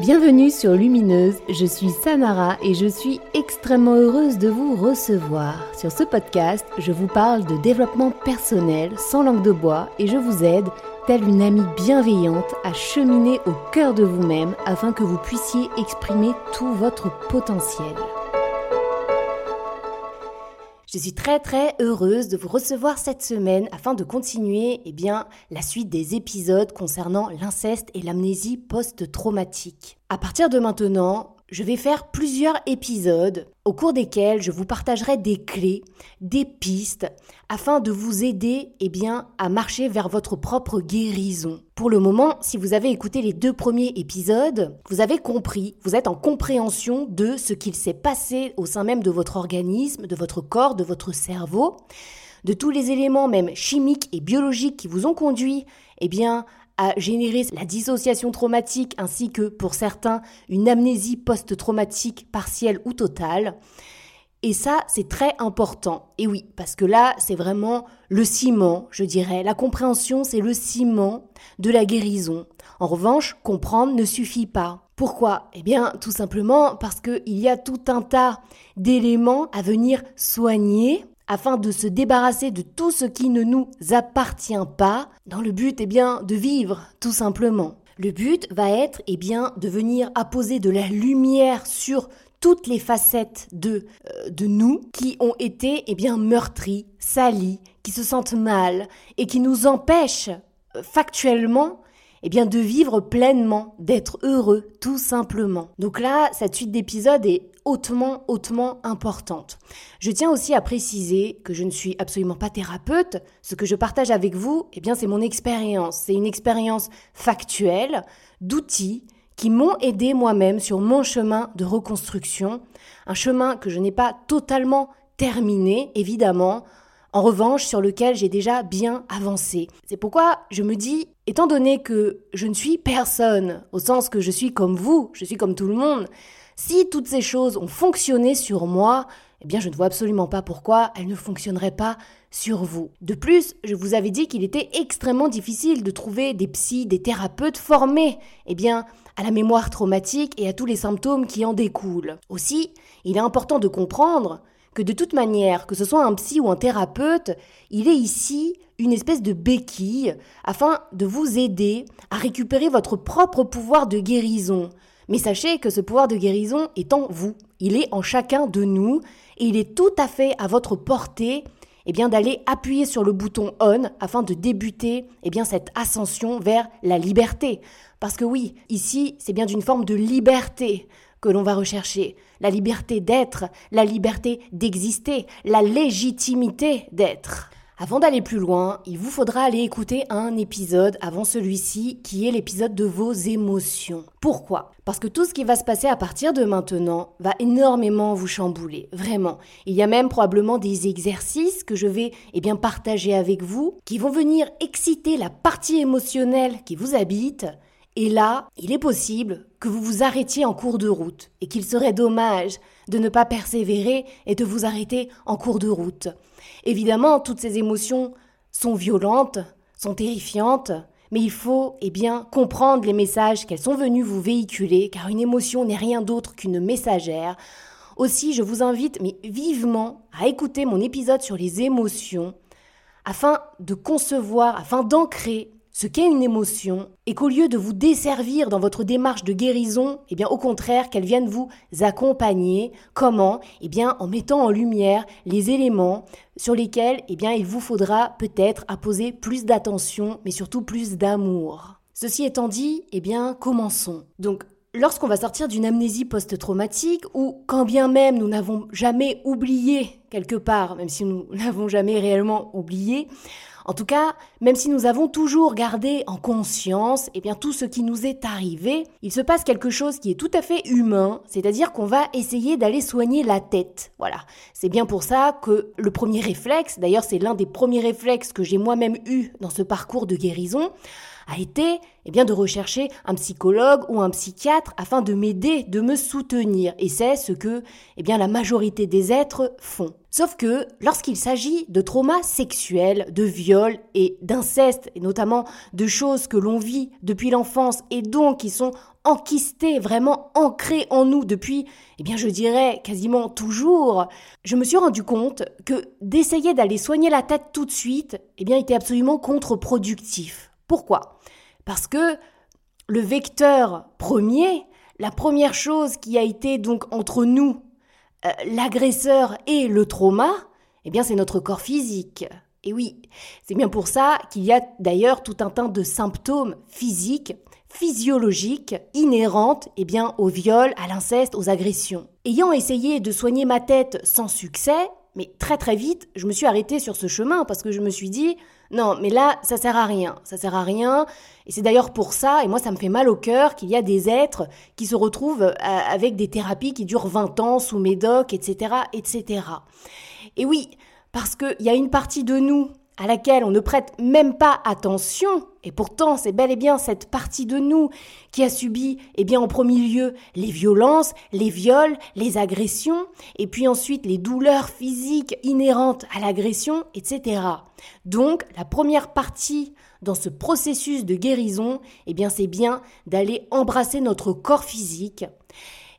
Bienvenue sur Lumineuse, je suis Samara et je suis extrêmement heureuse de vous recevoir. Sur ce podcast, je vous parle de développement personnel sans langue de bois et je vous aide, telle une amie bienveillante, à cheminer au cœur de vous-même afin que vous puissiez exprimer tout votre potentiel. Je suis très très heureuse de vous recevoir cette semaine afin de continuer eh la suite des épisodes concernant l'inceste et l'amnésie post-traumatique. À partir de maintenant, je vais faire plusieurs épisodes au cours desquels je vous partagerai des clés, des pistes afin de vous aider eh bien, à marcher vers votre propre guérison. Pour le moment, si vous avez écouté les deux premiers épisodes, vous avez compris, vous êtes en compréhension de ce qu'il s'est passé au sein même de votre organisme, de votre corps, de votre cerveau, de tous les éléments même chimiques et biologiques qui vous ont conduit eh bien, à générer la dissociation traumatique ainsi que, pour certains, une amnésie post-traumatique partielle ou totale. Et ça, c'est très important. Et oui, parce que là, c'est vraiment le ciment, je dirais. La compréhension, c'est le ciment de la guérison. En revanche, comprendre ne suffit pas. Pourquoi? Eh bien, tout simplement parce qu'il y a tout un tas d'éléments à venir soigner afin de se débarrasser de tout ce qui ne nous appartient pas, dans le but, eh bien, de vivre, tout simplement. Le but va être, eh bien, de venir apposer de la lumière sur toutes les facettes de, euh, de nous qui ont été, eh bien, meurtries, salies, qui se sentent mal et qui nous empêchent euh, factuellement eh bien de vivre pleinement, d'être heureux tout simplement. Donc là, cette suite d'épisodes est hautement, hautement importante. Je tiens aussi à préciser que je ne suis absolument pas thérapeute. Ce que je partage avec vous, eh bien, c'est mon expérience. C'est une expérience factuelle d'outils qui m'ont aidé moi-même sur mon chemin de reconstruction. Un chemin que je n'ai pas totalement terminé, évidemment, en revanche sur lequel j'ai déjà bien avancé. C'est pourquoi je me dis, étant donné que je ne suis personne, au sens que je suis comme vous, je suis comme tout le monde, si toutes ces choses ont fonctionné sur moi, eh bien je ne vois absolument pas pourquoi elles ne fonctionneraient pas sur vous. De plus, je vous avais dit qu'il était extrêmement difficile de trouver des psys, des thérapeutes formés, eh bien, à la mémoire traumatique et à tous les symptômes qui en découlent. Aussi, il est important de comprendre que de toute manière, que ce soit un psy ou un thérapeute, il est ici une espèce de béquille afin de vous aider à récupérer votre propre pouvoir de guérison. Mais sachez que ce pouvoir de guérison est en vous, il est en chacun de nous et il est tout à fait à votre portée eh bien d'aller appuyer sur le bouton on afin de débuter eh bien cette ascension vers la liberté. Parce que oui, ici, c'est bien d'une forme de liberté que l'on va rechercher. La liberté d'être, la liberté d'exister, la légitimité d'être. Avant d'aller plus loin, il vous faudra aller écouter un épisode avant celui-ci qui est l'épisode de vos émotions. Pourquoi? Parce que tout ce qui va se passer à partir de maintenant va énormément vous chambouler, vraiment. Il y a même probablement des exercices que je vais eh bien partager avec vous qui vont venir exciter la partie émotionnelle qui vous habite et là, il est possible que vous vous arrêtiez en cours de route et qu'il serait dommage de ne pas persévérer et de vous arrêter en cours de route. Évidemment, toutes ces émotions sont violentes, sont terrifiantes, mais il faut eh bien comprendre les messages qu'elles sont venues vous véhiculer car une émotion n'est rien d'autre qu'une messagère. Aussi, je vous invite mais vivement à écouter mon épisode sur les émotions afin de concevoir, afin d'ancrer ce qu'est une émotion et qu'au lieu de vous desservir dans votre démarche de guérison, eh bien au contraire qu'elle vienne vous accompagner. Comment? Eh bien en mettant en lumière les éléments sur lesquels eh bien il vous faudra peut-être apposer plus d'attention mais surtout plus d'amour. Ceci étant dit, eh bien commençons. Donc lorsqu'on va sortir d'une amnésie post-traumatique, ou quand bien même nous n'avons jamais oublié quelque part, même si nous n'avons jamais réellement oublié, en tout cas, même si nous avons toujours gardé en conscience eh bien, tout ce qui nous est arrivé, il se passe quelque chose qui est tout à fait humain, c'est-à-dire qu'on va essayer d'aller soigner la tête. Voilà. C'est bien pour ça que le premier réflexe, d'ailleurs c'est l'un des premiers réflexes que j'ai moi-même eu dans ce parcours de guérison, a été eh de rechercher un psychologue ou un psychiatre afin de m'aider, de me soutenir. Et c'est ce que eh la majorité des êtres font. Sauf que lorsqu'il s'agit de traumas sexuels, de viols et d'inceste, et notamment de choses que l'on vit depuis l'enfance et donc qui sont enquistées, vraiment ancrées en nous depuis, eh bien je dirais quasiment toujours, je me suis rendu compte que d'essayer d'aller soigner la tête tout de suite, eh bien était absolument contre-productif. Pourquoi? Parce que le vecteur premier, la première chose qui a été donc entre nous euh, l'agresseur et le trauma, eh bien c'est notre corps physique. Et oui, c'est bien pour ça qu'il y a d'ailleurs tout un tas de symptômes physiques, physiologiques, inhérentes eh bien, au viol, à l'inceste, aux agressions. Ayant essayé de soigner ma tête sans succès, mais très très vite, je me suis arrêtée sur ce chemin parce que je me suis dit, non, mais là, ça sert à rien. Ça sert à rien. Et c'est d'ailleurs pour ça, et moi, ça me fait mal au cœur, qu'il y a des êtres qui se retrouvent euh, avec des thérapies qui durent 20 ans sous médoc, etc., etc. Et oui, parce qu'il y a une partie de nous à laquelle on ne prête même pas attention, et pourtant c'est bel et bien cette partie de nous qui a subi, eh bien en premier lieu, les violences, les viols, les agressions, et puis ensuite les douleurs physiques inhérentes à l'agression, etc. Donc la première partie dans ce processus de guérison, eh bien c'est bien d'aller embrasser notre corps physique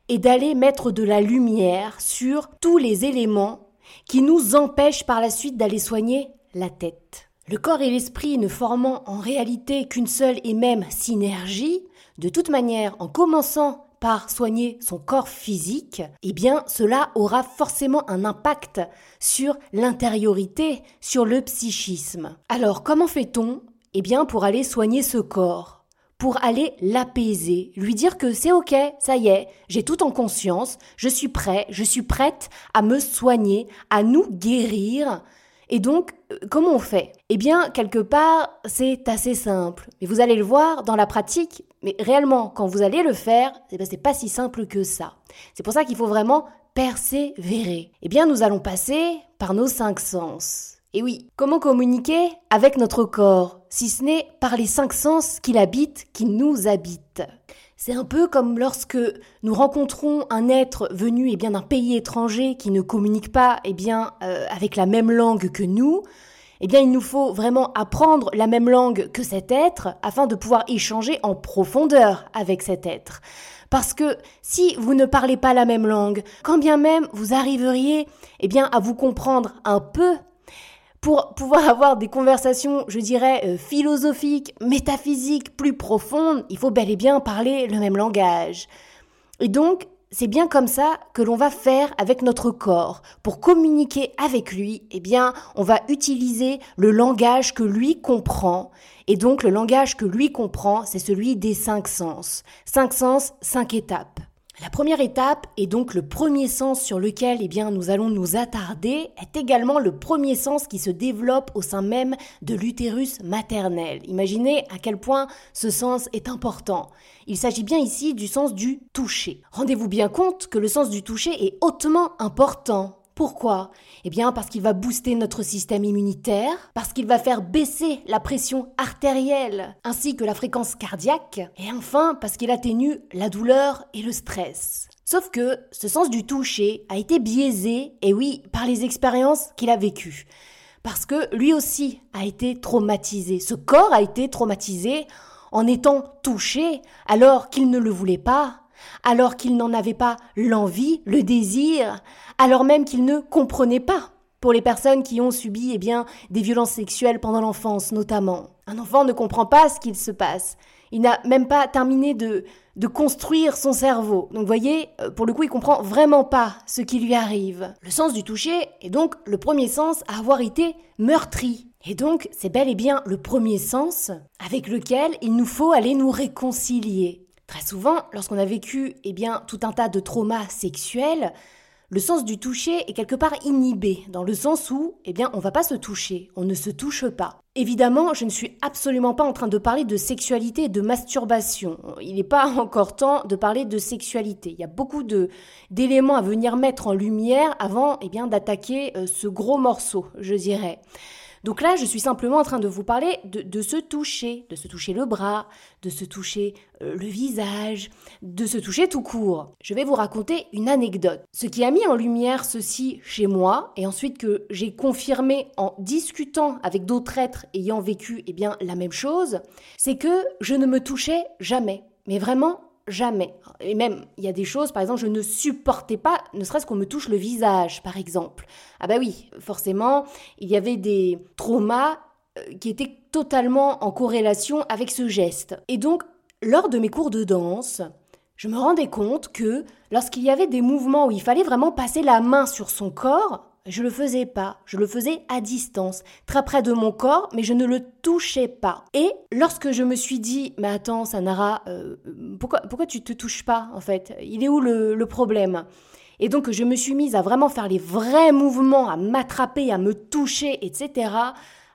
et d'aller mettre de la lumière sur tous les éléments qui nous empêchent par la suite d'aller soigner la tête. Le corps et l'esprit ne formant en réalité qu'une seule et même synergie, de toute manière, en commençant par soigner son corps physique, eh bien cela aura forcément un impact sur l'intériorité, sur le psychisme. Alors comment fait-on Eh bien pour aller soigner ce corps? Pour aller l'apaiser, lui dire que c'est ok, ça y est, j'ai tout en conscience, je suis prêt, je suis prête à me soigner, à nous guérir, et donc, euh, comment on fait? Eh bien, quelque part, c'est assez simple. Mais vous allez le voir dans la pratique, mais réellement, quand vous allez le faire, eh ben, c'est pas si simple que ça. C'est pour ça qu'il faut vraiment persévérer. Eh bien, nous allons passer par nos cinq sens. Et oui, comment communiquer avec notre corps, si ce n'est par les cinq sens qui l'habitent, qui nous habitent? C'est un peu comme lorsque nous rencontrons un être venu eh bien d'un pays étranger qui ne communique pas eh bien euh, avec la même langue que nous. Eh bien, il nous faut vraiment apprendre la même langue que cet être afin de pouvoir échanger en profondeur avec cet être. Parce que si vous ne parlez pas la même langue, quand bien même vous arriveriez eh bien à vous comprendre un peu, pour pouvoir avoir des conversations, je dirais, euh, philosophiques, métaphysiques, plus profondes, il faut bel et bien parler le même langage. Et donc, c'est bien comme ça que l'on va faire avec notre corps. Pour communiquer avec lui, eh bien, on va utiliser le langage que lui comprend. Et donc, le langage que lui comprend, c'est celui des cinq sens. Cinq sens, cinq étapes. La première étape, et donc le premier sens sur lequel eh bien, nous allons nous attarder, est également le premier sens qui se développe au sein même de l'utérus maternel. Imaginez à quel point ce sens est important. Il s'agit bien ici du sens du toucher. Rendez-vous bien compte que le sens du toucher est hautement important. Pourquoi? Eh bien parce qu'il va booster notre système immunitaire, parce qu'il va faire baisser la pression artérielle ainsi que la fréquence cardiaque, et enfin parce qu'il atténue la douleur et le stress. Sauf que ce sens du toucher a été biaisé, et oui, par les expériences qu'il a vécues. Parce que lui aussi a été traumatisé. Ce corps a été traumatisé en étant touché alors qu'il ne le voulait pas, alors qu'il n'en avait pas l'envie, le désir, alors même qu'il ne comprenait pas. Pour les personnes qui ont subi eh bien, des violences sexuelles pendant l'enfance notamment. Un enfant ne comprend pas ce qu'il se passe. Il n'a même pas terminé de, construire son cerveau. Donc vous voyez, euh, pour le coup, il comprend vraiment pas ce qui lui arrive. Le sens du toucher est donc le premier sens à avoir été meurtri. Et donc, c'est bel et bien le premier sens avec lequel il nous faut aller nous réconcilier. Très souvent, lorsqu'on a vécu eh bien, tout un tas de traumas sexuels, le sens du toucher est quelque part inhibé, dans le sens où, eh bien, on va pas se toucher, on ne se touche pas. Évidemment, je ne suis absolument pas en train de parler de sexualité et de masturbation. Il n'est pas encore temps de parler de sexualité. Il y a beaucoup d'éléments à venir mettre en lumière avant, eh bien, d'attaquer euh, ce gros morceau, je dirais. Donc là, je suis simplement en train de vous parler de, se toucher, de se toucher le bras, de se toucher euh, le visage, de se toucher tout court. Je vais vous raconter une anecdote. Ce qui a mis en lumière ceci chez moi, et ensuite que j'ai confirmé en discutant avec d'autres êtres ayant vécu eh bien, la même chose, c'est que je ne me touchais jamais. Mais vraiment jamais. Et même, il y a des choses, par exemple, je ne supportais pas, ne serait-ce qu'on me touche le visage, par exemple. Ah bah oui, forcément, il y avait des traumas euh, qui étaient totalement en corrélation avec ce geste. Et donc, lors de mes cours de danse, je me rendais compte que lorsqu'il y avait des mouvements où il fallait vraiment passer la main sur son corps, je le faisais pas, je le faisais à distance, très près de mon corps, mais je ne le touchais pas. Et lorsque je me suis dit, mais attends, Sanara, euh, pourquoi, pourquoi tu te touches pas en fait? Il est où le, le problème? Et donc je me suis mise à vraiment faire les vrais mouvements, à m'attraper, à me toucher, etc.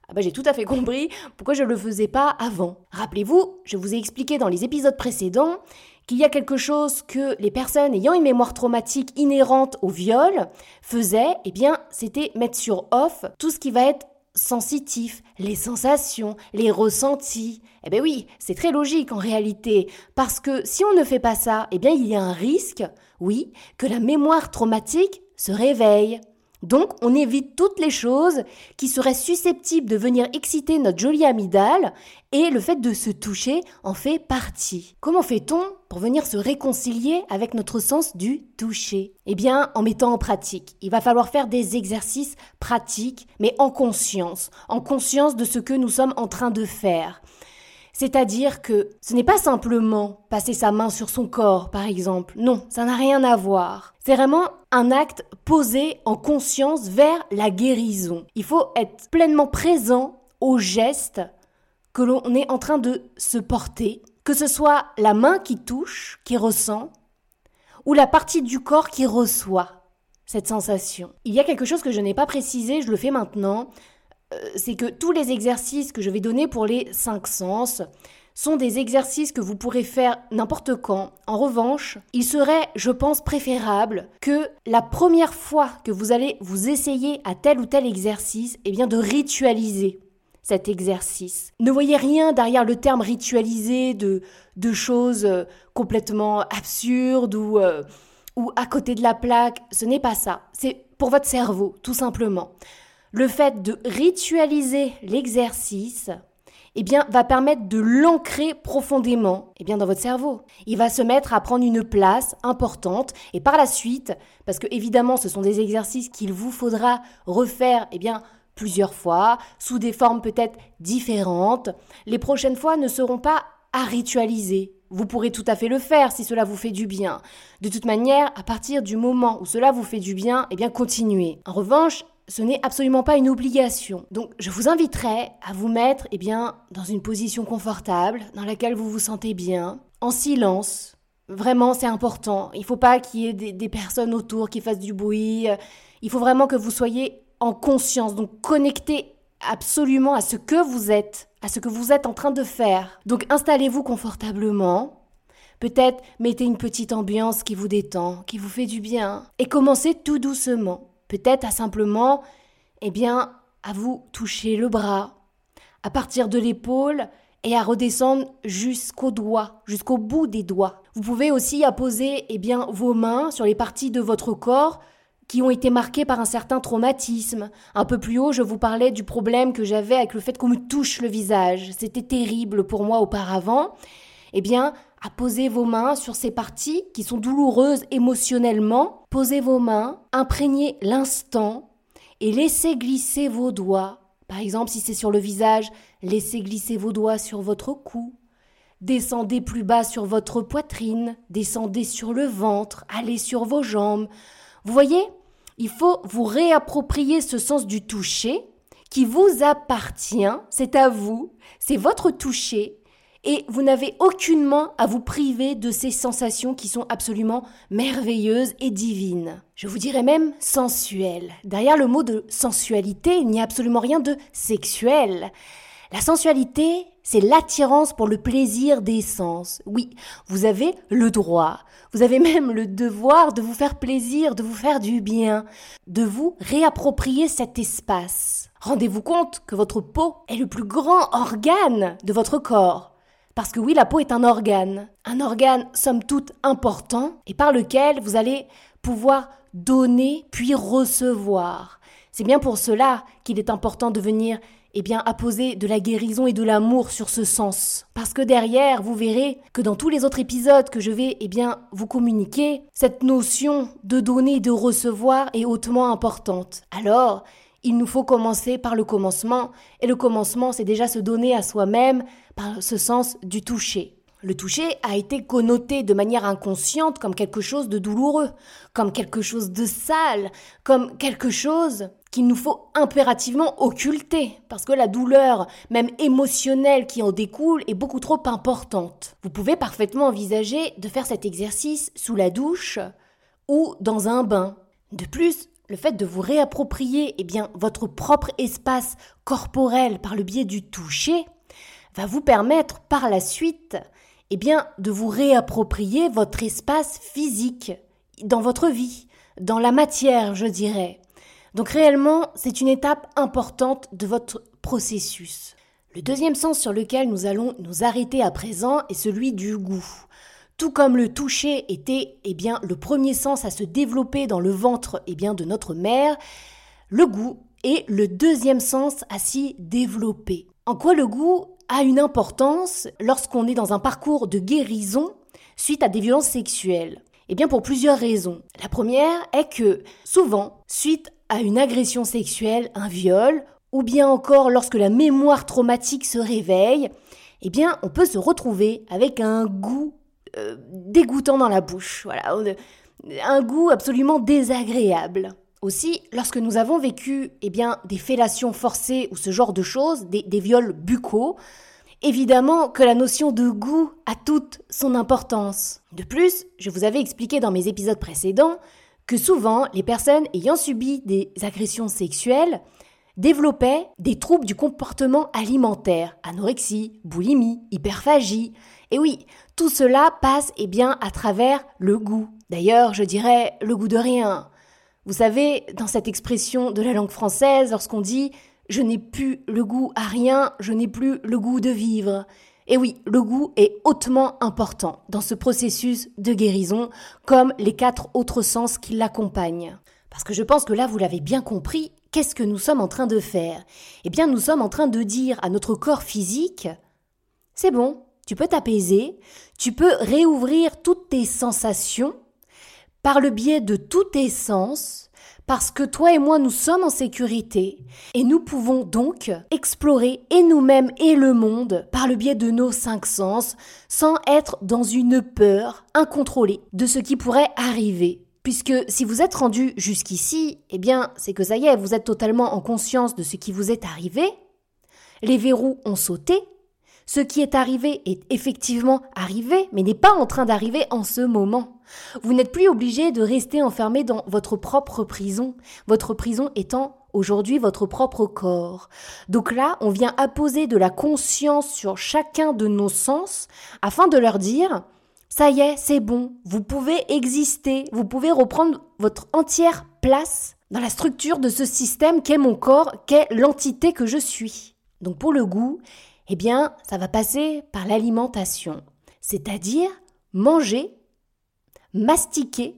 Ah bah, j'ai tout à fait compris pourquoi je ne le faisais pas avant. Rappelez-vous, je vous ai expliqué dans les épisodes précédents qu'il y a quelque chose que les personnes ayant une mémoire traumatique inhérente au viol faisaient, eh bien, c'était mettre sur off tout ce qui va être sensitif, les sensations, les ressentis. Eh bien oui, c'est très logique en réalité, parce que si on ne fait pas ça, eh bien il y a un risque, oui, que la mémoire traumatique se réveille. Donc, on évite toutes les choses qui seraient susceptibles de venir exciter notre jolie amygdale et le fait de se toucher en fait partie. Comment fait-on pour venir se réconcilier avec notre sens du toucher? Eh bien, en mettant en pratique. Il va falloir faire des exercices pratiques, mais en conscience, en conscience de ce que nous sommes en train de faire. C'est-à-dire que ce n'est pas simplement passer sa main sur son corps, par exemple. Non, ça n'a rien à voir. C'est vraiment un acte posé en conscience vers la guérison. Il faut être pleinement présent au geste que l'on est en train de se porter, que ce soit la main qui touche, qui ressent, ou la partie du corps qui reçoit cette sensation. Il y a quelque chose que je n'ai pas précisé, je le fais maintenant, c'est que tous les exercices que je vais donner pour les cinq sens sont des exercices que vous pourrez faire n'importe quand. En revanche, il serait, je pense, préférable que la première fois que vous allez vous essayer à tel ou tel exercice, eh bien de ritualiser cet exercice. Ne voyez rien derrière le terme ritualiser de, de choses euh, complètement absurdes ou, euh, ou à côté de la plaque. Ce n'est pas ça. C'est pour votre cerveau, tout simplement le fait de ritualiser l'exercice, eh bien, va permettre de l'ancrer profondément, eh bien, dans votre cerveau. Il va se mettre à prendre une place importante et par la suite, parce que évidemment, ce sont des exercices qu'il vous faudra refaire, eh bien, plusieurs fois, sous des formes peut-être différentes. Les prochaines fois ne seront pas à ritualiser. Vous pourrez tout à fait le faire si cela vous fait du bien. De toute manière, à partir du moment où cela vous fait du bien, eh bien continuez. En revanche, ce n'est absolument pas une obligation. Donc je vous inviterai à vous mettre eh bien, dans une position confortable, dans laquelle vous vous sentez bien, en silence. Vraiment, c'est important. Il ne faut pas qu'il y ait des, des, personnes autour qui fassent du bruit. Il faut vraiment que vous soyez en conscience, donc connecté absolument à ce que vous êtes, à ce que vous êtes en train de faire. Donc installez-vous confortablement. Peut-être mettez une petite ambiance qui vous détend, qui vous fait du bien. Et commencez tout doucement. Peut-être à simplement, eh bien, à vous toucher le bras, à partir de l'épaule et à redescendre jusqu'au doigt, jusqu'au bout des doigts. Vous pouvez aussi apposer eh bien, vos mains sur les parties de votre corps qui ont été marquées par un certain traumatisme. Un peu plus haut, je vous parlais du problème que j'avais avec le fait qu'on me touche le visage. C'était terrible pour moi auparavant. Eh bien, apposez vos mains sur ces parties qui sont douloureuses émotionnellement Posez vos mains, imprégnez l'instant et laissez glisser vos doigts. Par exemple, si c'est sur le visage, laissez glisser vos doigts sur votre cou. Descendez plus bas sur votre poitrine, descendez sur le ventre, allez sur vos jambes. Vous voyez, il faut vous réapproprier ce sens du toucher qui vous appartient, c'est à vous, c'est votre toucher, et vous n'avez aucunement à vous priver de ces sensations qui sont absolument merveilleuses et divines. Je vous dirais même sensuelles. Derrière le mot de sensualité, il n'y a absolument rien de sexuel. La sensualité, c'est l'attirance pour le plaisir des sens. Oui, vous avez le droit, vous avez même le devoir de vous faire plaisir, de vous faire du bien, de vous réapproprier cet espace. Rendez-vous compte que votre peau est le plus grand organe de votre corps. Parce que oui, la peau est un organe, un organe somme toute important et par lequel vous allez pouvoir donner puis recevoir. C'est bien pour cela qu'il est important de venir eh bien, apposer de la guérison et de l'amour sur ce sens. Parce que derrière, vous verrez que dans tous les autres épisodes que je vais, eh bien, vous communiquer, cette notion de donner et de recevoir est hautement importante. Alors, il nous faut commencer par le commencement, et le commencement, c'est déjà se donner à soi-même par ce sens du toucher. Le toucher a été connoté de manière inconsciente comme quelque chose de douloureux, comme quelque chose de sale, comme quelque chose qu'il nous faut impérativement occulter, parce que la douleur, même émotionnelle qui en découle, est beaucoup trop importante. Vous pouvez parfaitement envisager de faire cet exercice sous la douche ou dans un bain. De plus, le fait de vous réapproprier eh bien, votre propre espace corporel par le biais du toucher va vous permettre par la suite eh bien, de vous réapproprier votre espace physique dans votre vie, dans la matière, je dirais. Donc réellement, c'est une étape importante de votre processus. Le deuxième sens sur lequel nous allons nous arrêter à présent est celui du goût. Tout comme le toucher était eh bien le premier sens à se développer dans le ventre eh bien de notre mère, le goût est le deuxième sens à s'y développer. En quoi le goût a une importance lorsqu'on est dans un parcours de guérison suite à des violences sexuelles? Eh bien pour plusieurs raisons. La première est que souvent, suite à une agression sexuelle, un viol, ou bien encore lorsque la mémoire traumatique se réveille, eh bien on peut se retrouver avec un goût euh, dégoûtant dans la bouche. Voilà, un goût absolument désagréable. Aussi, lorsque nous avons vécu eh bien, des fellations forcées ou ce genre de choses, des, des viols buccaux, évidemment que la notion de goût a toute son importance. De plus, je vous avais expliqué dans mes épisodes précédents que souvent les personnes ayant subi des agressions sexuelles développaient des troubles du comportement alimentaire, anorexie, boulimie, hyperphagie. Et oui, tout cela passe eh bien à travers le goût. D'ailleurs, je dirais le goût de rien. Vous savez, dans cette expression de la langue française, lorsqu'on dit je n'ai plus le goût à rien, je n'ai plus le goût de vivre. Et oui, le goût est hautement important dans ce processus de guérison, comme les quatre autres sens qui l'accompagnent. Parce que je pense que là, vous l'avez bien compris, qu'est-ce que nous sommes en train de faire? Eh bien, nous sommes en train de dire à notre corps physique, c'est bon, tu peux t'apaiser, tu peux réouvrir toutes tes sensations, par le biais de tous tes sens, parce que toi et moi nous sommes en sécurité et nous pouvons donc explorer et nous-mêmes et le monde par le biais de nos cinq sens sans être dans une peur incontrôlée de ce qui pourrait arriver. Puisque si vous êtes rendu jusqu'ici, eh bien c'est que ça y est, vous êtes totalement en conscience de ce qui vous est arrivé, les verrous ont sauté, ce qui est arrivé est effectivement arrivé, mais n'est pas en train d'arriver en ce moment. Vous n'êtes plus obligé de rester enfermé dans votre propre prison, votre prison étant aujourd'hui votre propre corps. Donc là, on vient apposer de la conscience sur chacun de nos sens afin de leur dire ça y est, c'est bon, vous pouvez exister, vous pouvez reprendre votre entière place dans la structure de ce système qu'est mon corps, qu'est l'entité que je suis. Donc pour le goût, eh bien, ça va passer par l'alimentation, c'est-à-dire manger, mastiquer,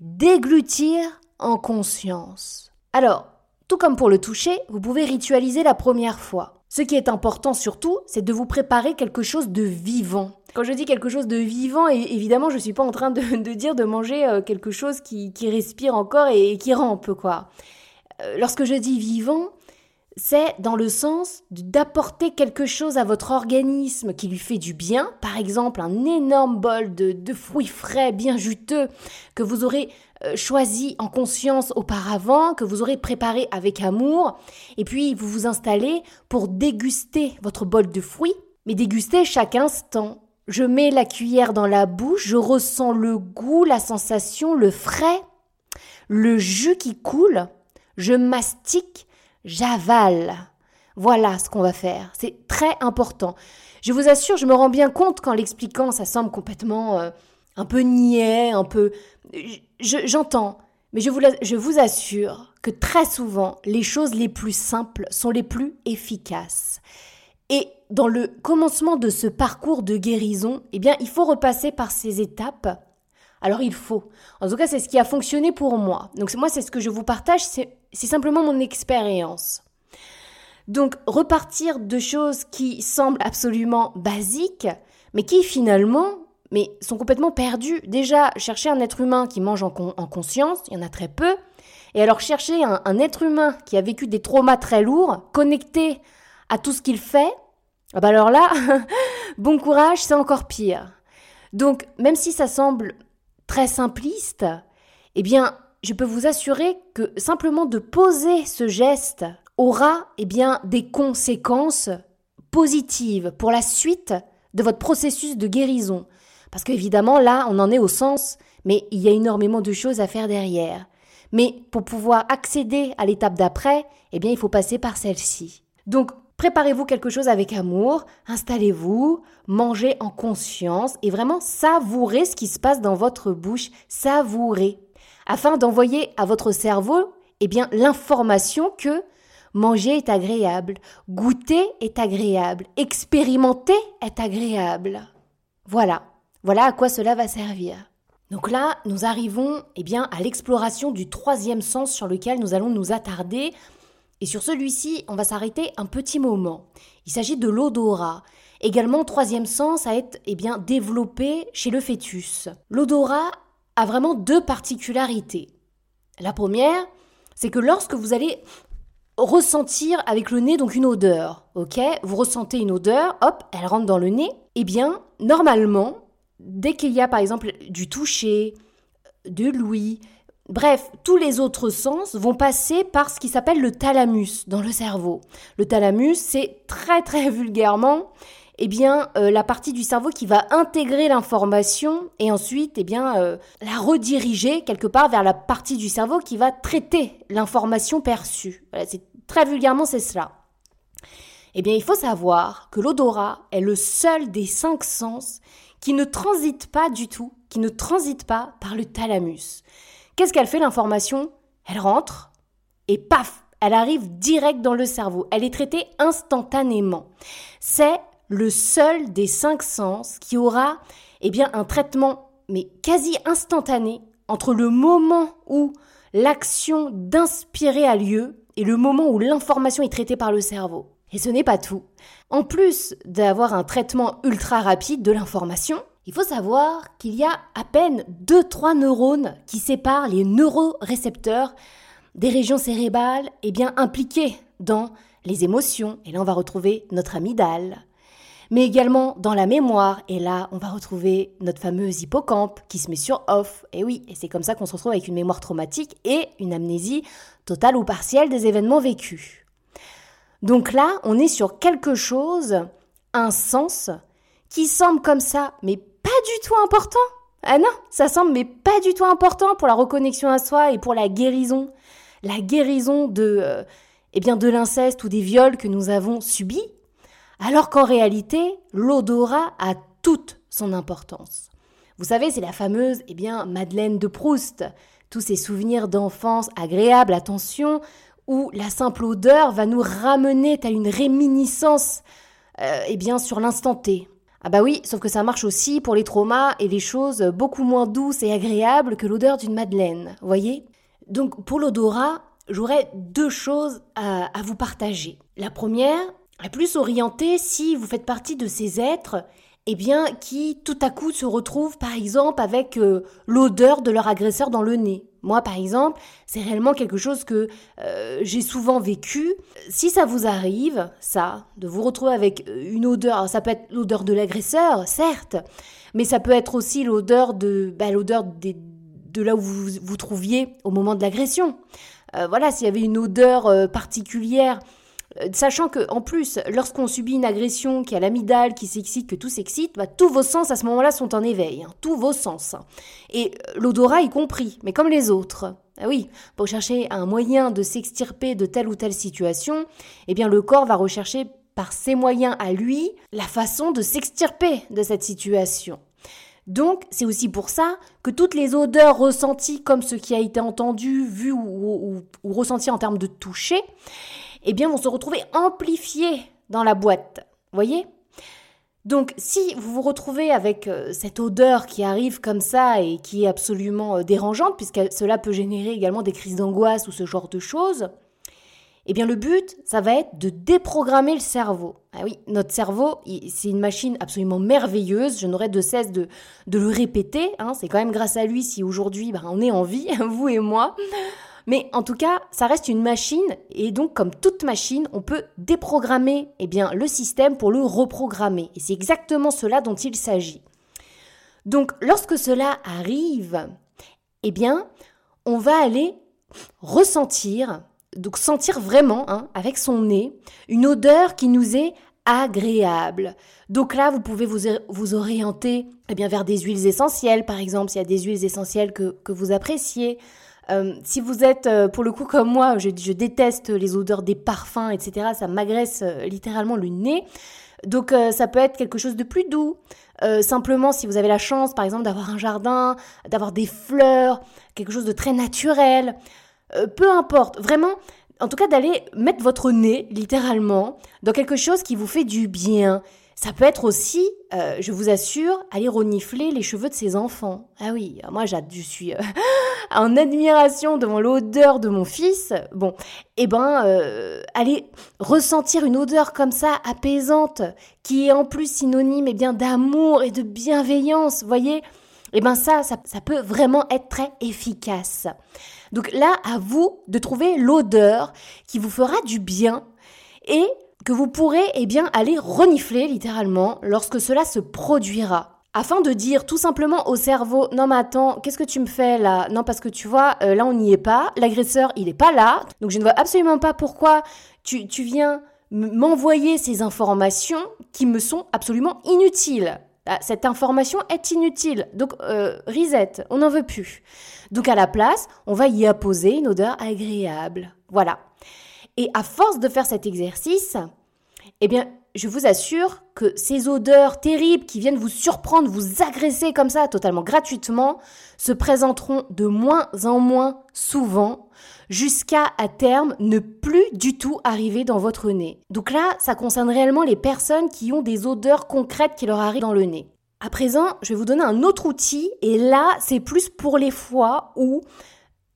déglutir en conscience. Alors, tout comme pour le toucher, vous pouvez ritualiser la première fois. Ce qui est important surtout, c'est de vous préparer quelque chose de vivant. Quand je dis quelque chose de vivant, évidemment, je ne suis pas en train de, dire de manger euh, quelque chose qui, respire encore et, qui rampe, quoi. Euh, lorsque je dis vivant, c'est dans le sens d'apporter quelque chose à votre organisme qui lui fait du bien, par exemple un énorme bol de, fruits frais bien juteux que vous aurez euh, choisi en conscience auparavant, que vous aurez préparé avec amour, et puis vous vous installez pour déguster votre bol de fruits, mais déguster chaque instant. Je mets la cuillère dans la bouche, je ressens le goût, la sensation, le frais, le jus qui coule, je mastique, j'avale. Voilà ce qu'on va faire. C'est très important. Je vous assure, je me rends bien compte qu'en l'expliquant, ça semble complètement euh, un peu niais, un peu... J'entends. mais je vous, je vous assure que très souvent, les choses les plus simples sont les plus efficaces. Et dans le commencement de ce parcours de guérison, eh bien, il faut repasser par ces étapes. Alors il faut. En tout cas, c'est ce qui a fonctionné pour moi. Donc moi, c'est ce que je vous partage, c'est simplement mon expérience. Donc repartir de choses qui semblent absolument basiques, mais qui finalement mais sont complètement perdues. Déjà, chercher un être humain qui mange en, conscience, il y en a très peu. Et alors chercher un, être humain qui a vécu des traumas très lourds, connecté à tout ce qu'il fait, ah bah alors là, bon courage, c'est encore pire. Donc, même si ça semble très simpliste, eh bien, je peux vous assurer que simplement de poser ce geste aura eh bien, des conséquences positives pour la suite de votre processus de guérison. Parce qu'évidemment, là, on en est au sens, mais il y a énormément de choses à faire derrière. Mais pour pouvoir accéder à l'étape d'après, eh bien, il faut passer par celle-ci. Donc, préparez-vous quelque chose avec amour, installez-vous, mangez en conscience et vraiment savourez ce qui se passe dans votre bouche, savourez, afin d'envoyer à votre cerveau, eh bien, l'information que Manger est agréable, goûter est agréable, expérimenter est agréable. Voilà, voilà à quoi cela va servir. Donc là, nous arrivons eh bien, à l'exploration du troisième sens sur lequel nous allons nous attarder. Et sur celui-ci, on va s'arrêter un petit moment. Il s'agit de l'odorat. Également, troisième sens à être eh bien, développé chez le fœtus. L'odorat a vraiment deux particularités. La première, c'est que lorsque vous allez ressentir avec le nez donc une odeur, ok? Vous ressentez une odeur, hop, elle rentre dans le nez. Eh bien, normalement, dès qu'il y a par exemple du toucher, de l'ouïe, bref, tous les autres sens vont passer par ce qui s'appelle le thalamus dans le cerveau. Le thalamus, c'est très très vulgairement eh bien, euh, la partie du cerveau qui va intégrer l'information et ensuite, eh bien, euh, la rediriger quelque part vers la partie du cerveau qui va traiter l'information perçue. c'est très vulgairement, c'est cela. Eh bien, il faut savoir que l'odorat est le seul des cinq sens qui ne transite pas du tout, qui ne transite pas par le thalamus. Qu'est-ce qu'elle fait l'information? Elle rentre et paf, elle arrive direct dans le cerveau. Elle est traitée instantanément. C'est le seul des cinq sens qui aura eh un traitement mais quasi instantané entre le moment où l'action d'inspirer a lieu et le moment où l'information est traitée par le cerveau. Et ce n'est pas tout. En plus d'avoir un traitement ultra rapide de l'information, il faut savoir qu'il y a à peine 2-3 neurones qui séparent les neurorécepteurs des régions cérébrales eh bien, impliquées dans les émotions. Et là, on va retrouver notre amygdale, mais également dans la mémoire. Et là, on va retrouver notre fameuse hippocampe qui se met sur off. Et oui, c'est comme ça qu'on se retrouve avec une mémoire traumatique et une amnésie totale ou partielle des événements vécus. Donc là, on est sur quelque chose, un sens, qui semble comme ça, mais pas du tout important. Ah non, ça semble mais pas du tout important pour la reconnexion à soi et pour la guérison. La guérison de, euh, eh bien, de l'inceste ou des viols que nous avons subis alors qu'en réalité, l'odorat a toute son importance. Vous savez, c'est la fameuse, eh bien, Madeleine de Proust, tous ces souvenirs d'enfance agréables, attention, où la simple odeur va nous ramener à une réminiscence, euh, eh bien, sur l'instant T. Ah bah oui, sauf que ça marche aussi pour les traumas et les choses beaucoup moins douces et agréables que l'odeur d'une madeleine, voyez? Donc pour l'odorat, j'aurais deux choses à, vous partager. La première, plus orienté si vous faites partie de ces êtres eh bien, qui tout à coup se retrouvent, par exemple, avec euh, l'odeur de leur agresseur dans le nez. Moi, par exemple, c'est réellement quelque chose que euh, j'ai souvent vécu. Si ça vous arrive, ça, de vous retrouver avec euh, une odeur, ça peut être l'odeur de l'agresseur, certes, mais ça peut être aussi l'odeur de, bah, l'odeur de là où vous vous trouviez au moment de l'agression. voilà, s'il y avait une odeur particulière sachant que en plus, lorsqu'on subit une agression, qui a l'amygdale qui s'excite, que tout s'excite, bah, tous vos sens à ce moment-là sont en éveil, hein. tous vos sens. Et euh, l'odorat y compris, mais comme les autres. Ah oui, pour chercher un moyen de s'extirper de telle ou telle situation, eh bien le corps va rechercher par ses moyens à lui la façon de s'extirper de cette situation. Donc, c'est aussi pour ça que toutes les odeurs ressenties, comme ce qui a été entendu, vu ou ressenti en termes de toucher, eh bien, vont se retrouver amplifiées dans la boîte. Voyez? Donc, si vous vous retrouvez avec euh, cette odeur qui arrive comme ça et qui est absolument euh, dérangeante, puisque cela peut générer également des crises d'angoisse ou ce genre de choses, eh bien, le but, ça va être de déprogrammer le cerveau. Ah oui, notre cerveau, c'est une machine absolument merveilleuse. Je n'aurais de cesse de, le répéter. Hein. C'est quand même grâce à lui si aujourd'hui, ben, on est en vie, vous et moi. Mais en tout cas, ça reste une machine et donc comme toute machine, on peut déprogrammer eh le système pour le reprogrammer. Et c'est exactement cela dont il s'agit. Donc lorsque cela arrive, eh bien, on va aller ressentir, donc sentir vraiment hein, avec son nez, une odeur qui nous est agréable. Donc là, vous pouvez vous, orienter eh vers des huiles essentielles, par exemple, s'il y a des huiles essentielles que vous appréciez. Euh, si vous êtes, euh, pour le coup, comme moi, je, déteste les odeurs des parfums, etc., ça m'agresse euh, littéralement le nez. Donc ça peut être quelque chose de plus doux. simplement, si vous avez la chance, par exemple, d'avoir un jardin, d'avoir des fleurs, quelque chose de très naturel, peu importe, vraiment, en tout cas d'aller mettre votre nez, littéralement, dans quelque chose qui vous fait du bien, ça peut être aussi, euh, je vous assure, aller renifler les cheveux de ses enfants. Ah oui, moi je suis euh, en admiration devant l'odeur de mon fils. Bon, eh ben, euh, aller ressentir une odeur comme ça, apaisante, qui est en plus synonyme eh bien d'amour et de bienveillance, voyez? Eh ben ça, ça, ça peut vraiment être très efficace. Donc là, à vous de trouver l'odeur qui vous fera du bien et que vous pourrez eh bien aller renifler littéralement lorsque cela se produira. Afin de dire tout simplement au cerveau non mais attends qu'est-ce que tu me fais là? Non parce que tu vois euh, là on n'y est pas l'agresseur il n'est pas là donc je ne vois absolument pas pourquoi tu, tu viens m'envoyer ces informations qui me sont absolument inutiles ah, cette information est inutile. Donc, euh, on n'en veut plus. Donc, à la place, on va y apposer une odeur agréable. Voilà. Et à force de faire cet exercice, eh bien, je vous assure que ces odeurs terribles qui viennent vous surprendre, vous agresser comme ça totalement gratuitement, se présenteront de moins en moins souvent jusqu'à à terme ne plus du tout arriver dans votre nez. Donc là, ça concerne réellement les personnes qui ont des odeurs concrètes qui leur arrivent dans le nez. À présent, je vais vous donner un autre outil et là, c'est plus pour les fois où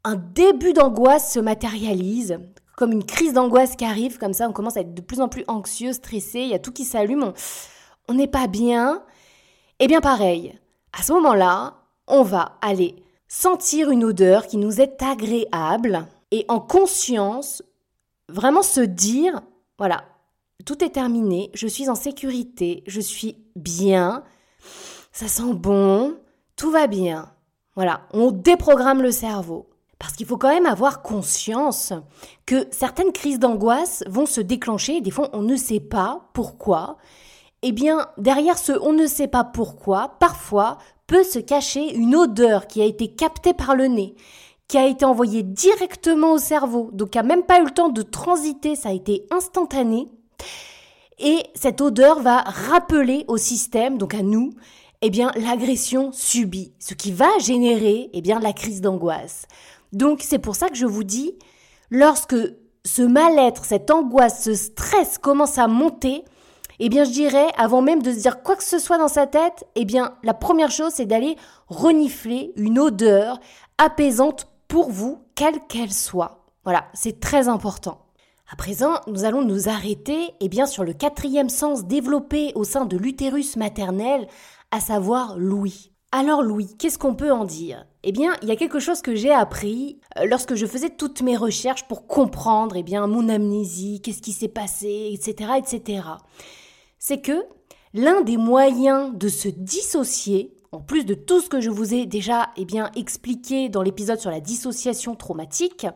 un début d'angoisse se matérialise, comme une crise d'angoisse qui arrive, comme ça on commence à être de plus en plus anxieux, stressé, il y a tout qui s'allume, on n'est pas bien. Eh bien pareil, à ce moment-là, on va aller sentir une odeur qui nous est agréable et en conscience, vraiment se dire, voilà, tout est terminé, je suis en sécurité, je suis bien, ça sent bon, tout va bien. Voilà, on déprogramme le cerveau. Parce qu'il faut quand même avoir conscience que certaines crises d'angoisse vont se déclencher, des fois on ne sait pas pourquoi. Eh bien, derrière ce on ne sait pas pourquoi, parfois peut se cacher une odeur qui a été captée par le nez, qui a été envoyée directement au cerveau, donc qui n'a même pas eu le temps de transiter, ça a été instantané. Et cette odeur va rappeler au système, donc à nous, eh bien, l'agression subie, ce qui va générer, eh bien, la crise d'angoisse. Donc c'est pour ça que je vous dis, lorsque ce mal-être, cette angoisse, ce stress commence à monter, eh bien je dirais, avant même de se dire quoi que ce soit dans sa tête, eh bien la première chose c'est d'aller renifler une odeur apaisante pour vous, quelle qu'elle soit. Voilà, c'est très important. À présent, nous allons nous arrêter eh bien, sur le quatrième sens développé au sein de l'utérus maternel, à savoir l'ouïe. Alors Louis, qu'est-ce qu'on peut en dire? Eh bien, il y a quelque chose que j'ai appris euh, lorsque je faisais toutes mes recherches pour comprendre eh mon amnésie, qu'est-ce qui s'est passé, etc., etc. C'est que l'un des moyens de se dissocier, en plus de tout ce que je vous ai déjà eh expliqué dans l'épisode sur la dissociation traumatique,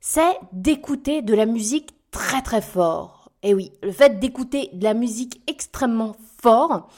c'est d'écouter de la musique très très fort. Et oui, le fait d'écouter de la musique extrêmement fort,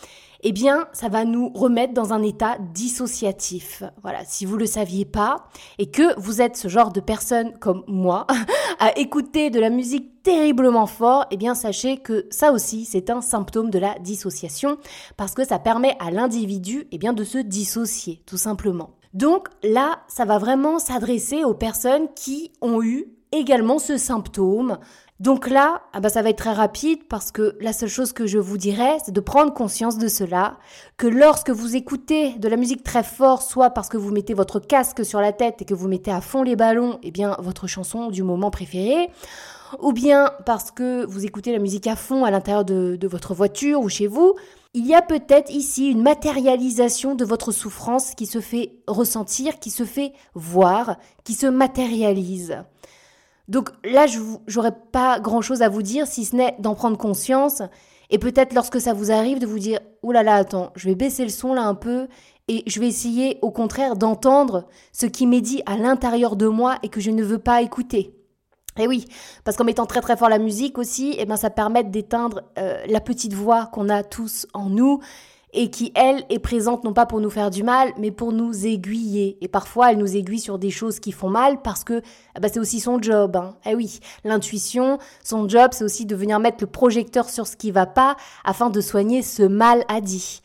eh bien, ça va nous remettre dans un état dissociatif. Voilà, si vous le saviez pas et que vous êtes ce genre de personne comme moi à écouter de la musique terriblement fort, eh bien, sachez que ça aussi, c'est un symptôme de la dissociation parce que ça permet à l'individu, eh bien, de se dissocier, tout simplement. Donc là, ça va vraiment s'adresser aux personnes qui ont eu également ce symptôme donc là, ah bah ça va être très rapide parce que la seule chose que je vous dirais, c'est de prendre conscience de cela, que lorsque vous écoutez de la musique très fort, soit parce que vous mettez votre casque sur la tête et que vous mettez à fond les ballons, eh bien votre chanson du moment préférée, ou bien parce que vous écoutez la musique à fond à l'intérieur de votre voiture ou chez vous, il y a peut-être ici une matérialisation de votre souffrance qui se fait ressentir, qui se fait voir, qui se matérialise. Donc là, je n'aurais pas grand-chose à vous dire si ce n'est d'en prendre conscience et peut-être lorsque ça vous arrive de vous dire "Ouh là là, attends, je vais baisser le son là un peu et je vais essayer au contraire d'entendre ce qui m'est dit à l'intérieur de moi et que je ne veux pas écouter." Et oui, parce qu'en mettant très très fort la musique aussi, eh ben ça permet d'éteindre euh, la petite voix qu'on a tous en nous et qui, elle, est présente non pas pour nous faire du mal, mais pour nous aiguiller. Et parfois, elle nous aiguille sur des choses qui font mal parce que ah bah, c'est aussi son job. Hein. Eh oui, l'intuition, son job, c'est aussi de venir mettre le projecteur sur ce qui va pas afin de soigner ce mal à dit.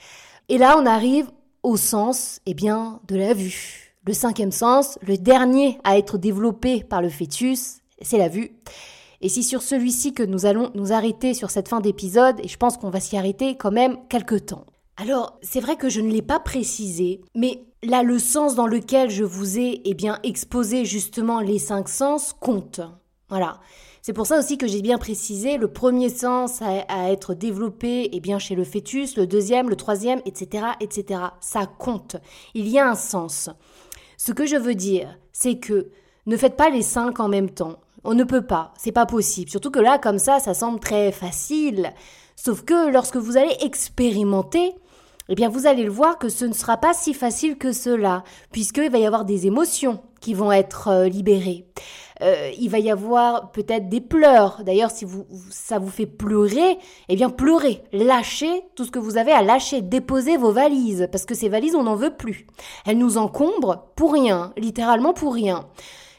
Et là, on arrive au sens, eh bien, de la vue. Le cinquième sens, le dernier à être développé par le fœtus, c'est la vue. Et c'est sur celui-ci que nous allons nous arrêter sur cette fin d'épisode, et je pense qu'on va s'y arrêter quand même quelques temps. Alors, c'est vrai que je ne l'ai pas précisé, mais là, le sens dans lequel je vous ai eh bien, exposé justement les cinq sens compte. Voilà. C'est pour ça aussi que j'ai bien précisé le premier sens à, être développé eh bien, chez le fœtus, le deuxième, le troisième, etc., etc. Ça compte. Il y a un sens. Ce que je veux dire, c'est que ne faites pas les cinq en même temps. On ne peut pas, c'est pas possible. Surtout que là, comme ça, ça semble très facile. Sauf que lorsque vous allez expérimenter, eh bien vous allez le voir que ce ne sera pas si facile que cela, puisqu'il va y avoir des émotions qui vont être euh, libérées. Euh, il va y avoir peut-être des pleurs. D'ailleurs, si vous, ça vous fait pleurer, eh bien pleurez, lâchez tout ce que vous avez à lâcher, déposez vos valises, parce que ces valises, on n'en veut plus. Elles nous encombrent pour rien, littéralement pour rien.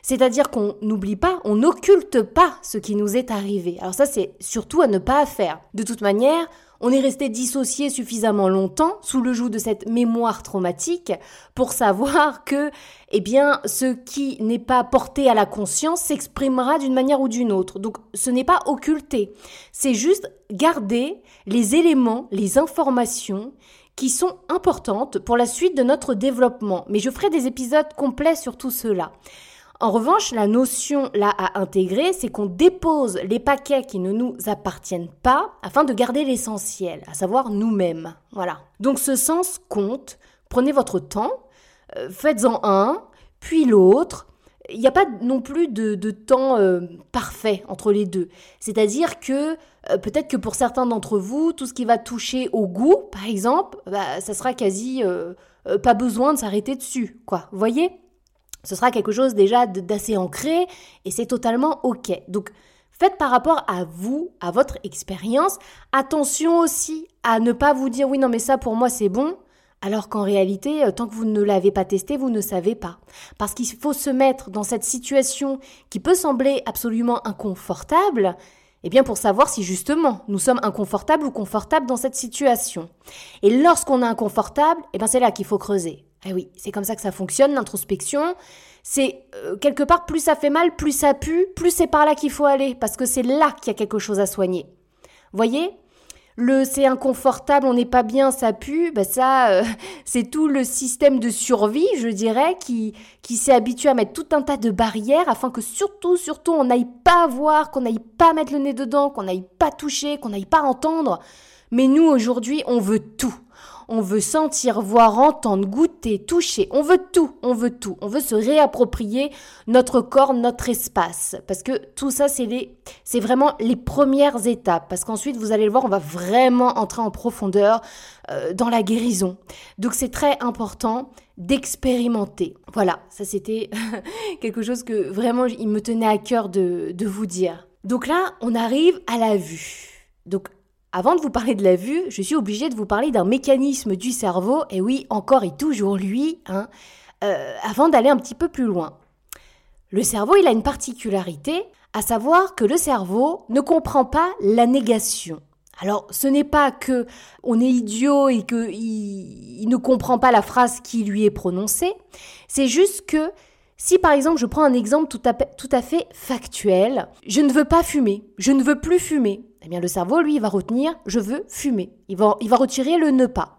C'est-à-dire qu'on n'oublie pas, on n'occulte pas ce qui nous est arrivé. Alors ça, c'est surtout à ne pas faire. De toute manière, on est resté dissocié suffisamment longtemps sous le joug de cette mémoire traumatique pour savoir que, eh bien, ce qui n'est pas porté à la conscience s'exprimera d'une manière ou d'une autre. Donc, ce n'est pas occulté. C'est juste garder les éléments, les informations qui sont importantes pour la suite de notre développement. Mais je ferai des épisodes complets sur tout cela. En revanche, la notion là à intégrer, c'est qu'on dépose les paquets qui ne nous appartiennent pas afin de garder l'essentiel, à savoir nous-mêmes. Voilà. Donc ce sens compte. Prenez votre temps, euh, faites-en un, puis l'autre. Il n'y a pas non plus de, temps euh, parfait entre les deux. C'est-à-dire que euh, peut-être que pour certains d'entre vous, tout ce qui va toucher au goût, par exemple, bah, ça sera quasi pas besoin de s'arrêter dessus. Quoi. Voyez? Ce sera quelque chose déjà d'assez ancré et c'est totalement OK. Donc, faites par rapport à vous, à votre expérience. Attention aussi à ne pas vous dire oui, non, mais ça pour moi c'est bon. Alors qu'en réalité, euh, tant que vous ne l'avez pas testé, vous ne savez pas. Parce qu'il faut se mettre dans cette situation qui peut sembler absolument inconfortable, eh bien pour savoir si justement nous sommes inconfortables ou confortables dans cette situation. Et lorsqu'on est inconfortable, eh bien c'est là qu'il faut creuser. Eh oui, c'est comme ça que ça fonctionne, l'introspection. C'est euh, quelque part, plus ça fait mal, plus ça pue, plus c'est par là qu'il faut aller, parce que c'est là qu'il y a quelque chose à soigner. Voyez? Le c'est inconfortable, on n'est pas bien, ça pue, bah ça, euh, c'est tout le système de survie, je dirais, qui, qui s'est habitué à mettre tout un tas de barrières afin que surtout, surtout, on n'aille pas voir, qu'on n'aille pas mettre le nez dedans, qu'on n'aille pas toucher, qu'on n'aille pas entendre. Mais nous, aujourd'hui, on veut tout. On veut sentir, voir, entendre, goûter, toucher. On veut tout, on veut tout. On veut se réapproprier notre corps, notre espace. Parce que tout ça, c'est les, c'est vraiment les premières étapes. Parce qu'ensuite, vous allez le voir, on va vraiment entrer en profondeur euh, dans la guérison. Donc, c'est très important d'expérimenter. Voilà, ça c'était quelque chose que vraiment il me tenait à cœur de, de vous dire. Donc là, on arrive à la vue. Donc avant de vous parler de la vue, je suis obligée de vous parler d'un mécanisme du cerveau, et oui, encore et toujours lui, hein, euh, avant d'aller un petit peu plus loin. Le cerveau, il a une particularité, à savoir que le cerveau ne comprend pas la négation. Alors, ce n'est pas que on est idiot et qu'il il ne comprend pas la phrase qui lui est prononcée. C'est juste que si par exemple je prends un exemple tout à fait factuel, je ne veux pas fumer, je ne veux plus fumer, eh bien le cerveau lui va retenir je veux fumer. Il va, il va retirer le ne pas.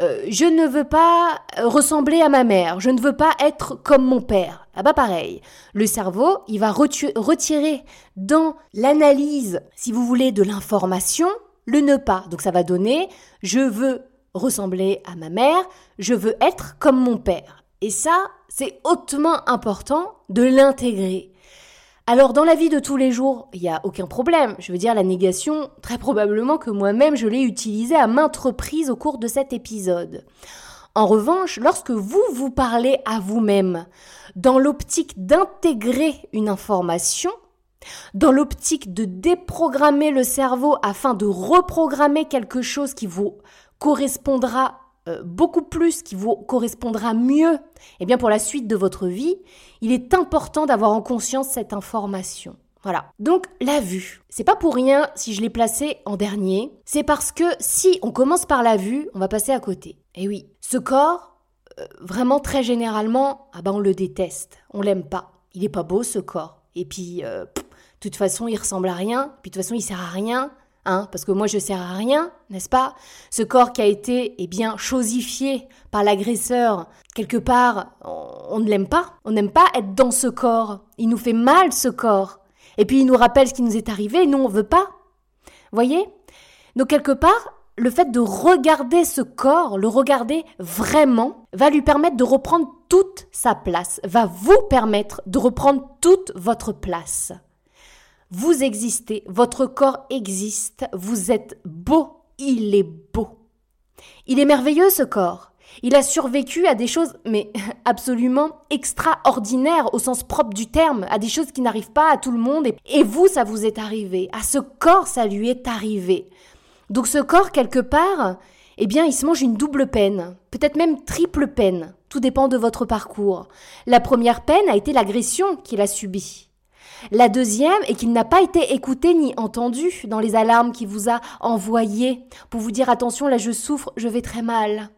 Euh, je ne veux pas ressembler à ma mère, je ne veux pas être comme mon père. Ah bah pareil, le cerveau, il va retirer dans l'analyse, si vous voulez, de l'information, le ne pas. Donc ça va donner je veux ressembler à ma mère, je veux être comme mon père. Et ça, c'est hautement important de l'intégrer. Alors dans la vie de tous les jours, il n'y a aucun problème. Je veux dire, la négation, très probablement que moi-même je l'ai utilisée à maintes reprises au cours de cet épisode. En revanche, lorsque vous vous parlez à vous-même, dans l'optique d'intégrer une information, dans l'optique de déprogrammer le cerveau afin de reprogrammer quelque chose qui vous correspondra euh, beaucoup plus, qui vous correspondra mieux, eh bien pour la suite de votre vie, il est important d'avoir en conscience cette information. Voilà. Donc la vue. C'est pas pour rien si je l'ai placé en dernier. C'est parce que si on commence par la vue, on va passer à côté. Et oui, ce corps, euh, vraiment très généralement, ah ben on le déteste. On l'aime pas. Il est pas beau ce corps. Et puis, euh, de toute façon, il ressemble à rien. Puis de toute façon, il sert à rien. Hein, parce que moi je sers à rien, n'est-ce pas? Ce corps qui a été eh bien chosifié par l'agresseur, quelque part, on, ne l'aime pas. On n'aime pas être dans ce corps. Il nous fait mal ce corps. Et puis il nous rappelle ce qui nous est arrivé, nous on veut pas. Voyez? Donc quelque part, le fait de regarder ce corps, le regarder vraiment, va lui permettre de reprendre toute sa place, va vous permettre de reprendre toute votre place. Vous existez, votre corps existe, vous êtes beau, il est beau. Il est merveilleux ce corps. Il a survécu à des choses, mais absolument extraordinaires au sens propre du terme, à des choses qui n'arrivent pas à tout le monde. Et, vous, ça vous est arrivé. À ce corps, ça lui est arrivé. Donc ce corps, quelque part, eh bien, il se mange une double peine, peut-être même triple peine. Tout dépend de votre parcours. La première peine a été l'agression qu'il a subie. La deuxième est qu'il n'a pas été écouté ni entendu dans les alarmes qu'il vous a envoyées pour vous dire attention, là je souffre, je vais très mal.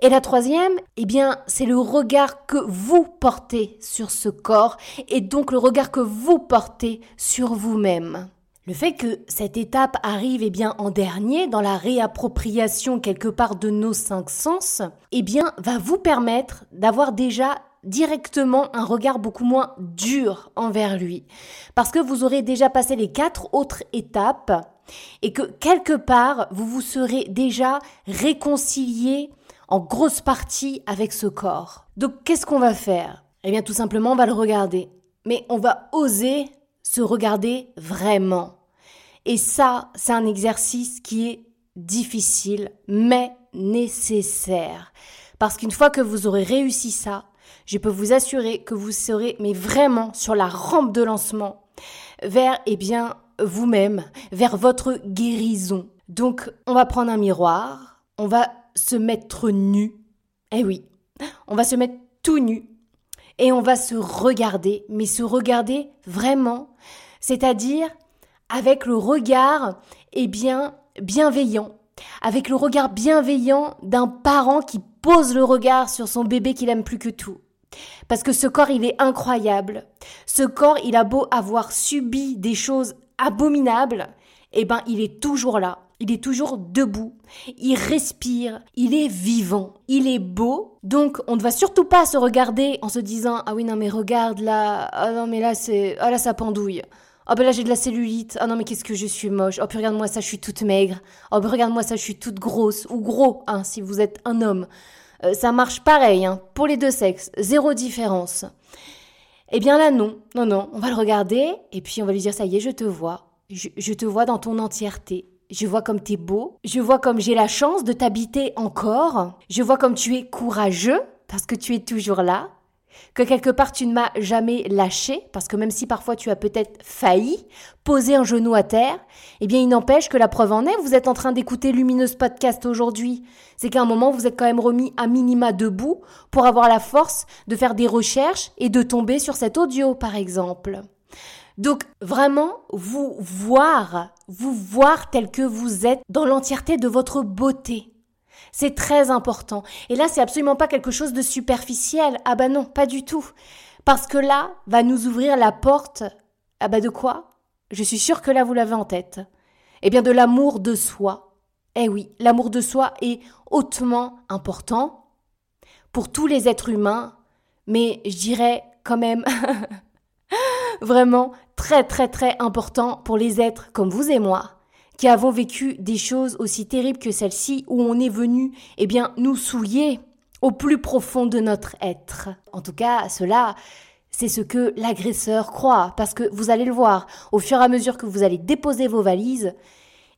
Et la troisième, eh bien, c'est le regard que vous portez sur ce corps et donc le regard que vous portez sur vous-même. Le fait que cette étape arrive eh bien en dernier dans la réappropriation quelque part de nos cinq sens, eh bien va vous permettre d'avoir déjà directement un regard beaucoup moins dur envers lui. Parce que vous aurez déjà passé les quatre autres étapes et que quelque part, vous vous serez déjà réconcilié en grosse partie avec ce corps. Donc qu'est-ce qu'on va faire? Eh bien tout simplement, on va le regarder. Mais on va oser se regarder vraiment. Et ça, c'est un exercice qui est difficile, mais nécessaire. Parce qu'une fois que vous aurez réussi ça, je peux vous assurer que vous serez mais vraiment sur la rampe de lancement vers eh bien vous-même, vers votre guérison. Donc on va prendre un miroir, on va se mettre nu. Eh oui, on va se mettre tout nu et on va se regarder, mais se regarder vraiment, c'est-à-dire avec le regard eh bien bienveillant, avec le regard bienveillant d'un parent qui pose le regard sur son bébé qu'il aime plus que tout. Parce que ce corps, il est incroyable. Ce corps, il a beau avoir subi des choses abominables, eh ben, il est toujours là. Il est toujours debout. Il respire. Il est vivant. Il est beau. Donc, on ne va surtout pas se regarder en se disant, ah oui, non, mais regarde là. Ah non, mais là, c'est, ah là, ça pendouille. Oh ben là j'ai de la cellulite. Ah non mais qu'est-ce que je suis moche. Oh puis regarde-moi ça, je suis toute maigre. Oh ben regarde-moi ça, je suis toute grosse ou gros, hein, si vous êtes un homme. Euh, ça marche pareil, hein, pour les deux sexes, zéro différence. Eh bien là non, non non, on va le regarder et puis on va lui dire ça y est, je te vois, je, je te vois dans ton entièreté. Je vois comme t'es beau, je vois comme j'ai la chance de t'habiter encore, je vois comme tu es courageux parce que tu es toujours là, que quelque part tu ne m'as jamais lâché, parce que même si parfois tu as peut-être failli poser un genou à terre, eh bien il n'empêche que la preuve en est, vous êtes en train d'écouter Lumineuse Podcast aujourd'hui. C'est qu'à un moment, vous êtes quand même remis à minima debout pour avoir la force de faire des recherches et de tomber sur cet audio, par exemple. Donc vraiment, vous voir, vous voir tel que vous êtes dans l'entièreté de votre beauté. C'est très important. Et là, c'est absolument pas quelque chose de superficiel. Ah bah non, pas du tout. Parce que là, va nous ouvrir la porte. Ah bah de quoi? Je suis sûre que là, vous l'avez en tête. Eh bien, de l'amour de soi. Eh oui, l'amour de soi est hautement important pour tous les êtres humains, mais je dirais quand même vraiment très très très important pour les êtres comme vous et moi qui avons vécu des choses aussi terribles que celle-ci, où on est venu, eh bien, nous souiller au plus profond de notre être. En tout cas, cela, c'est ce que l'agresseur croit, parce que vous allez le voir, au fur et à mesure que vous allez déposer vos valises,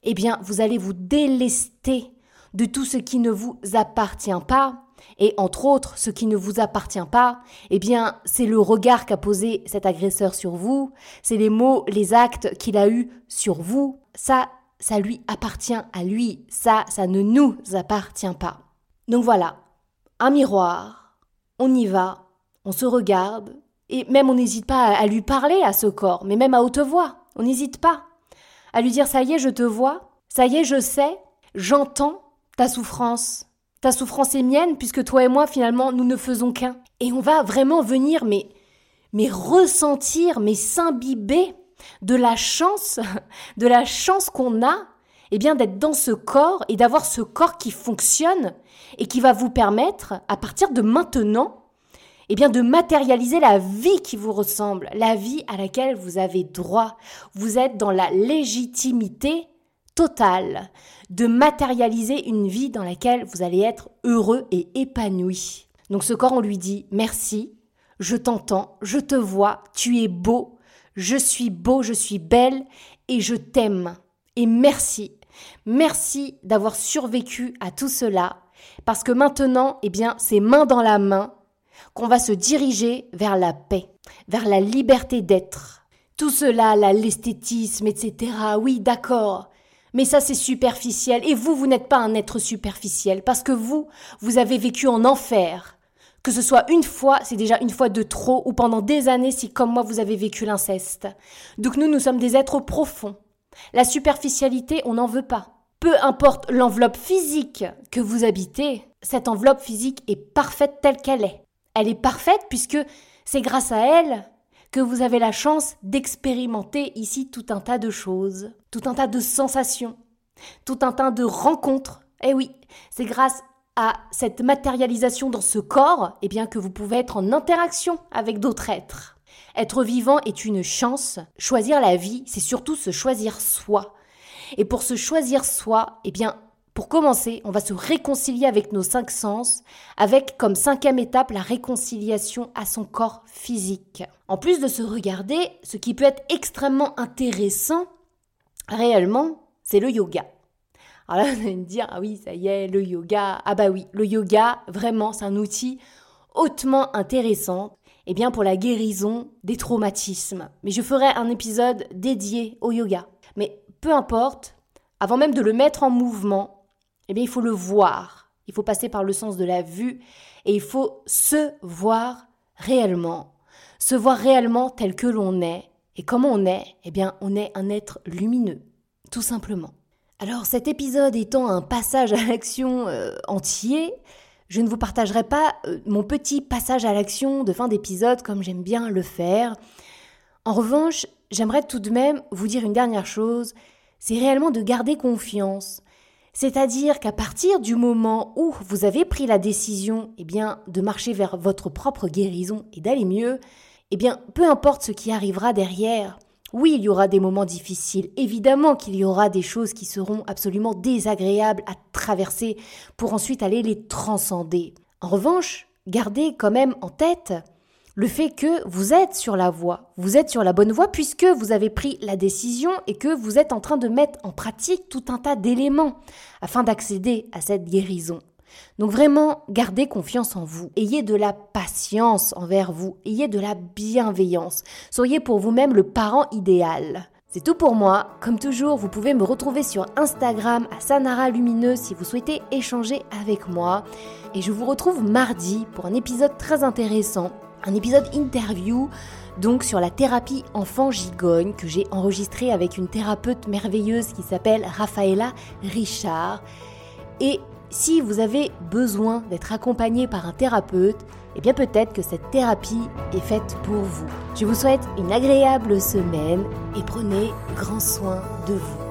eh bien, vous allez vous délester de tout ce qui ne vous appartient pas. Et entre autres, ce qui ne vous appartient pas, eh bien, c'est le regard qu'a posé cet agresseur sur vous, c'est les mots, les actes qu'il a eus sur vous. Ça, ça lui appartient à lui, ça, ça ne nous appartient pas. Donc voilà, un miroir, on y va, on se regarde, et même on n'hésite pas à lui parler à ce corps, mais même à haute voix, on n'hésite pas à lui dire ça y est, je te vois, ça y est, je sais, j'entends ta souffrance. Ta souffrance est mienne puisque toi et moi finalement nous ne faisons qu'un. Et on va vraiment venir mais mais ressentir, mais s'imbiber de la chance, de la chance qu'on a, eh bien, d'être dans ce corps et d'avoir ce corps qui fonctionne et qui va vous permettre, à partir de maintenant, eh bien, de matérialiser la vie qui vous ressemble, la vie à laquelle vous avez droit. Vous êtes dans la légitimité totale de matérialiser une vie dans laquelle vous allez être heureux et épanoui. Donc ce corps, on lui dit merci, je t'entends, je te vois, tu es beau, je suis beau, je suis belle et je t'aime. Et merci. Merci d'avoir survécu à tout cela parce que maintenant, eh bien, c'est main dans la main qu'on va se diriger vers la paix, vers la liberté d'être. Tout cela, l'esthétisme, etc. Oui, d'accord. Mais ça, c'est superficiel. Et vous, vous n'êtes pas un être superficiel parce que vous, vous avez vécu en enfer. Que ce soit une fois, c'est déjà une fois de trop, ou pendant des années si comme moi vous avez vécu l'inceste. Donc nous, nous sommes des êtres profonds. La superficialité, on n'en veut pas. Peu importe l'enveloppe physique que vous habitez, cette enveloppe physique est parfaite telle qu'elle est. Elle est parfaite puisque c'est grâce à elle que vous avez la chance d'expérimenter ici tout un tas de choses, tout un tas de sensations, tout un tas de rencontres. Eh oui, c'est grâce à cette matérialisation dans ce corps, eh bien que vous pouvez être en interaction avec d'autres êtres. Être vivant est une chance. Choisir la vie, c'est surtout se choisir soi. Et pour se choisir soi, eh bien, pour commencer, on va se réconcilier avec nos cinq sens, avec comme cinquième étape la réconciliation à son corps physique. En plus de se regarder, ce qui peut être extrêmement intéressant, réellement, c'est le yoga. Alors là, vous allez me dire, ah oui, ça y est, le yoga. Ah bah oui, le yoga, vraiment, c'est un outil hautement intéressant eh bien pour la guérison des traumatismes. Mais je ferai un épisode dédié au yoga. Mais peu importe, avant même de le mettre en mouvement, eh bien il faut le voir. Il faut passer par le sens de la vue et il faut se voir réellement. Se voir réellement tel que l'on est. Et comment on est Eh bien, on est un être lumineux, tout simplement. Alors cet épisode étant un passage à l'action euh, entier, je ne vous partagerai pas euh, mon petit passage à l'action de fin d'épisode comme j'aime bien le faire. En revanche, j'aimerais tout de même vous dire une dernière chose, c'est réellement de garder confiance. C'est-à-dire qu'à partir du moment où vous avez pris la décision eh bien, de marcher vers votre propre guérison et d'aller mieux, eh bien, peu importe ce qui arrivera derrière, oui, il y aura des moments difficiles. Évidemment qu'il y aura des choses qui seront absolument désagréables à traverser pour ensuite aller les transcender. En revanche, gardez quand même en tête le fait que vous êtes sur la voie, vous êtes sur la bonne voie puisque vous avez pris la décision et que vous êtes en train de mettre en pratique tout un tas d'éléments afin d'accéder à cette guérison. Donc vraiment, gardez confiance en vous. Ayez de la patience envers vous. Ayez de la bienveillance. Soyez pour vous-même le parent idéal. C'est tout pour moi. Comme toujours, vous pouvez me retrouver sur Instagram à Sanara Lumineuse si vous souhaitez échanger avec moi. Et je vous retrouve mardi pour un épisode très intéressant, un épisode interview donc sur la thérapie enfant gigogne que j'ai enregistré avec une thérapeute merveilleuse qui s'appelle Rafaela Richard. Et si vous avez besoin d'être accompagné par un thérapeute, eh bien peut-être que cette thérapie est faite pour vous. Je vous souhaite une agréable semaine et prenez grand soin de vous.